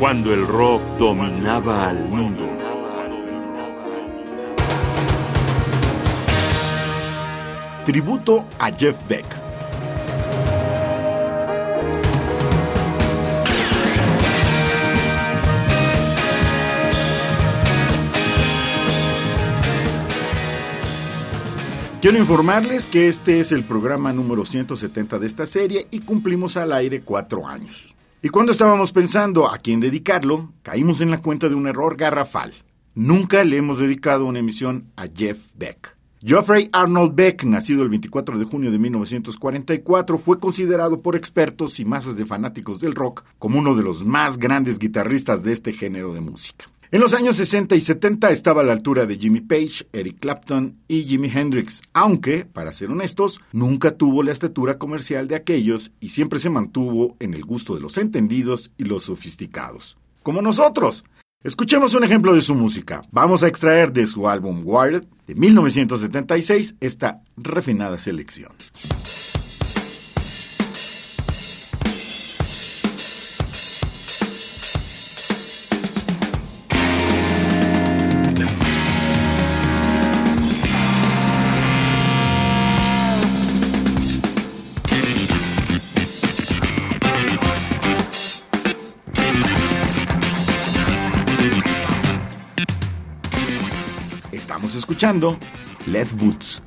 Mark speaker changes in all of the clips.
Speaker 1: cuando el rock dominaba al mundo.
Speaker 2: Tributo a Jeff Beck. Quiero informarles que este es el programa número 170 de esta serie y cumplimos al aire cuatro años. Y cuando estábamos pensando a quién dedicarlo, caímos en la cuenta de un error garrafal. Nunca le hemos dedicado una emisión a Jeff Beck. Geoffrey Arnold Beck, nacido el 24 de junio de 1944, fue considerado por expertos y masas de fanáticos del rock como uno de los más grandes guitarristas de este género de música. En los años 60 y 70 estaba a la altura de Jimmy Page, Eric Clapton y Jimi Hendrix, aunque, para ser honestos, nunca tuvo la estatura comercial de aquellos y siempre se mantuvo en el gusto de los entendidos y los sofisticados. Como nosotros. Escuchemos un ejemplo de su música. Vamos a extraer de su álbum Wired de 1976 esta refinada selección. Escuchando Left Boots.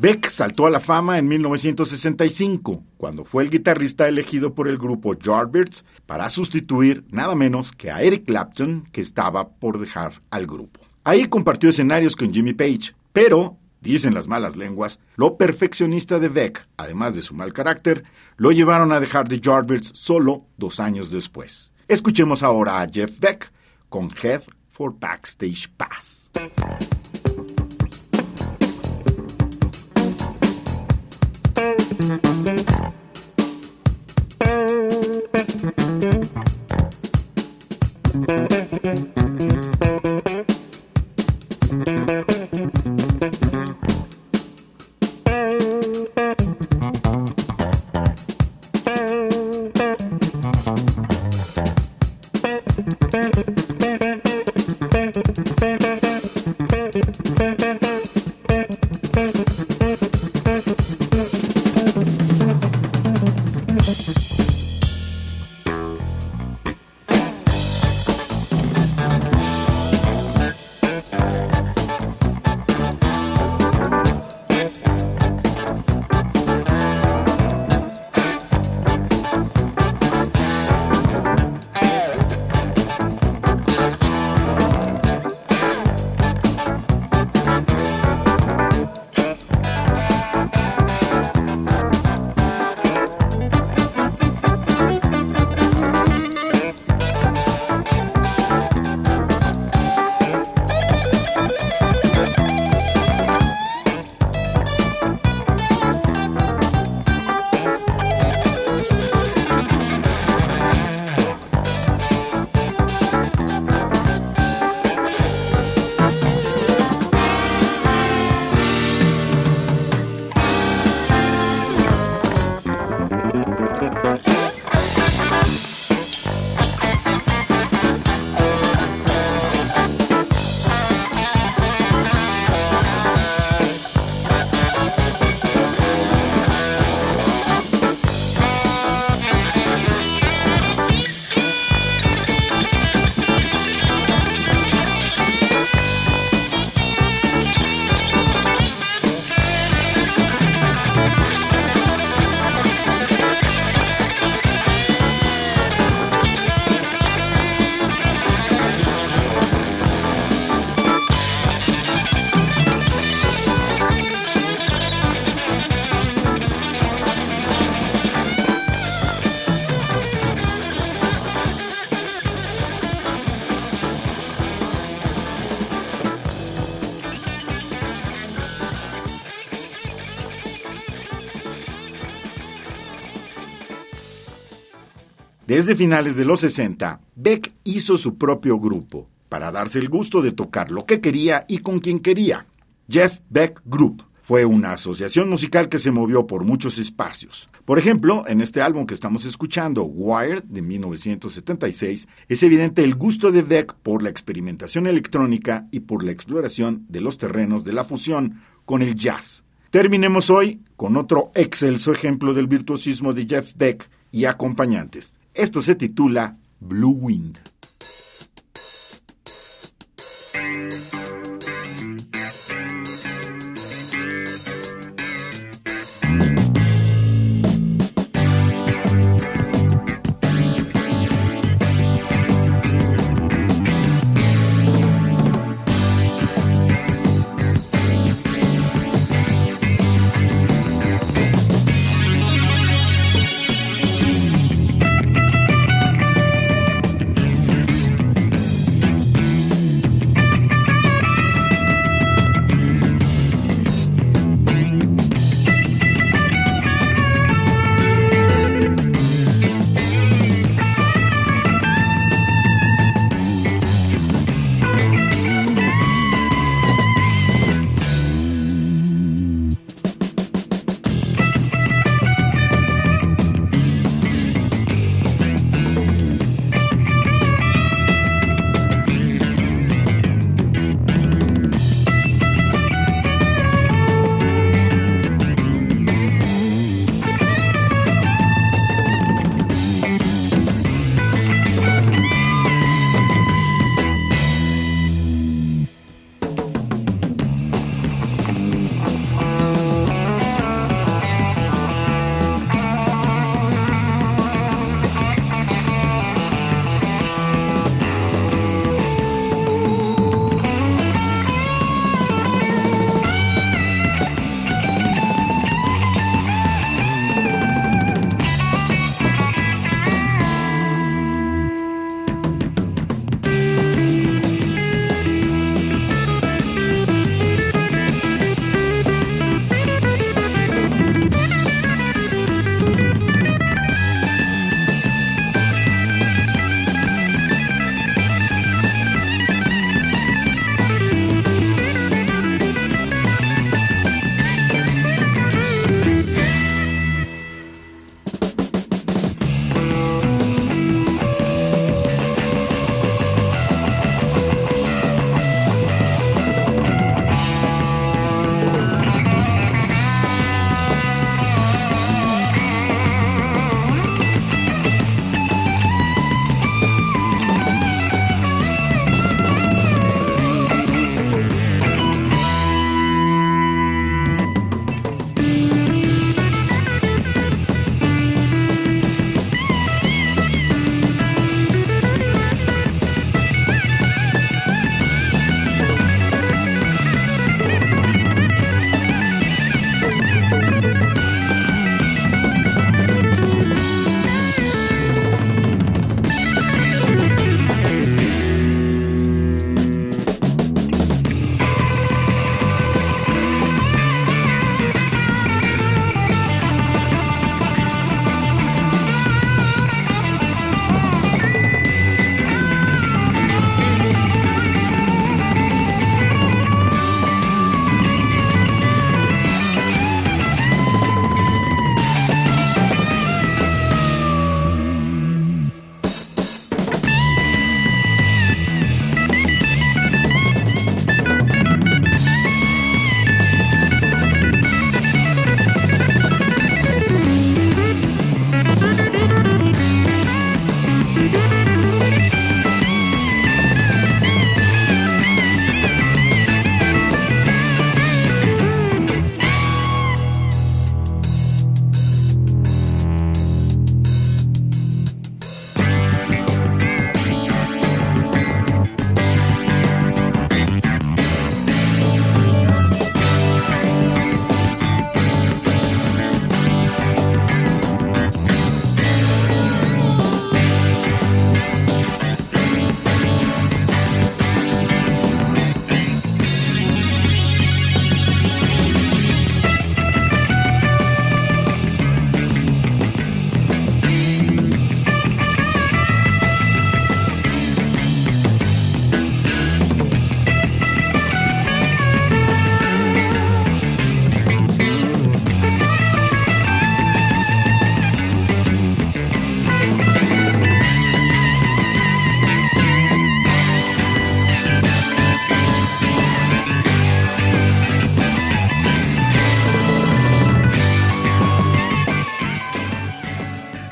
Speaker 2: Beck saltó a la fama en 1965, cuando fue el guitarrista elegido por el grupo Yardbirds para sustituir nada menos que a Eric Clapton, que estaba por dejar al grupo. Ahí compartió escenarios con Jimmy Page, pero, dicen las malas lenguas, lo perfeccionista de Beck, además de su mal carácter, lo llevaron a dejar The Yardbirds solo dos años después. Escuchemos ahora a Jeff Beck con Head for Backstage Pass. Desde finales de los 60, Beck hizo su propio grupo para darse el gusto de tocar lo que quería y con quien quería. Jeff Beck Group fue una asociación musical que se movió por muchos espacios. Por ejemplo, en este álbum que estamos escuchando, Wired, de 1976, es evidente el gusto de Beck por la experimentación electrónica y por la exploración de los terrenos de la fusión con el jazz. Terminemos hoy con otro excelso ejemplo del virtuosismo de Jeff Beck y acompañantes. Esto se titula Blue Wind.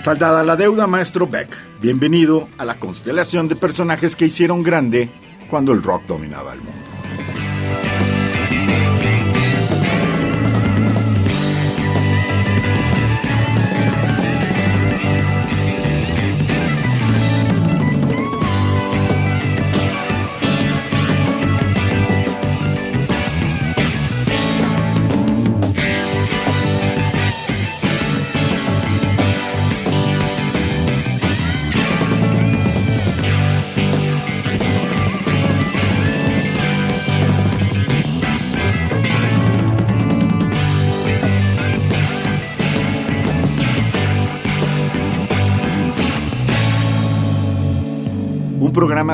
Speaker 2: Saldada la deuda, maestro Beck. Bienvenido a la constelación de personajes que hicieron grande cuando el rock dominaba el mundo.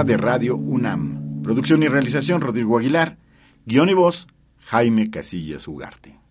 Speaker 2: De Radio UNAM. Producción y realización Rodrigo Aguilar. Guión y voz Jaime Casillas Ugarte.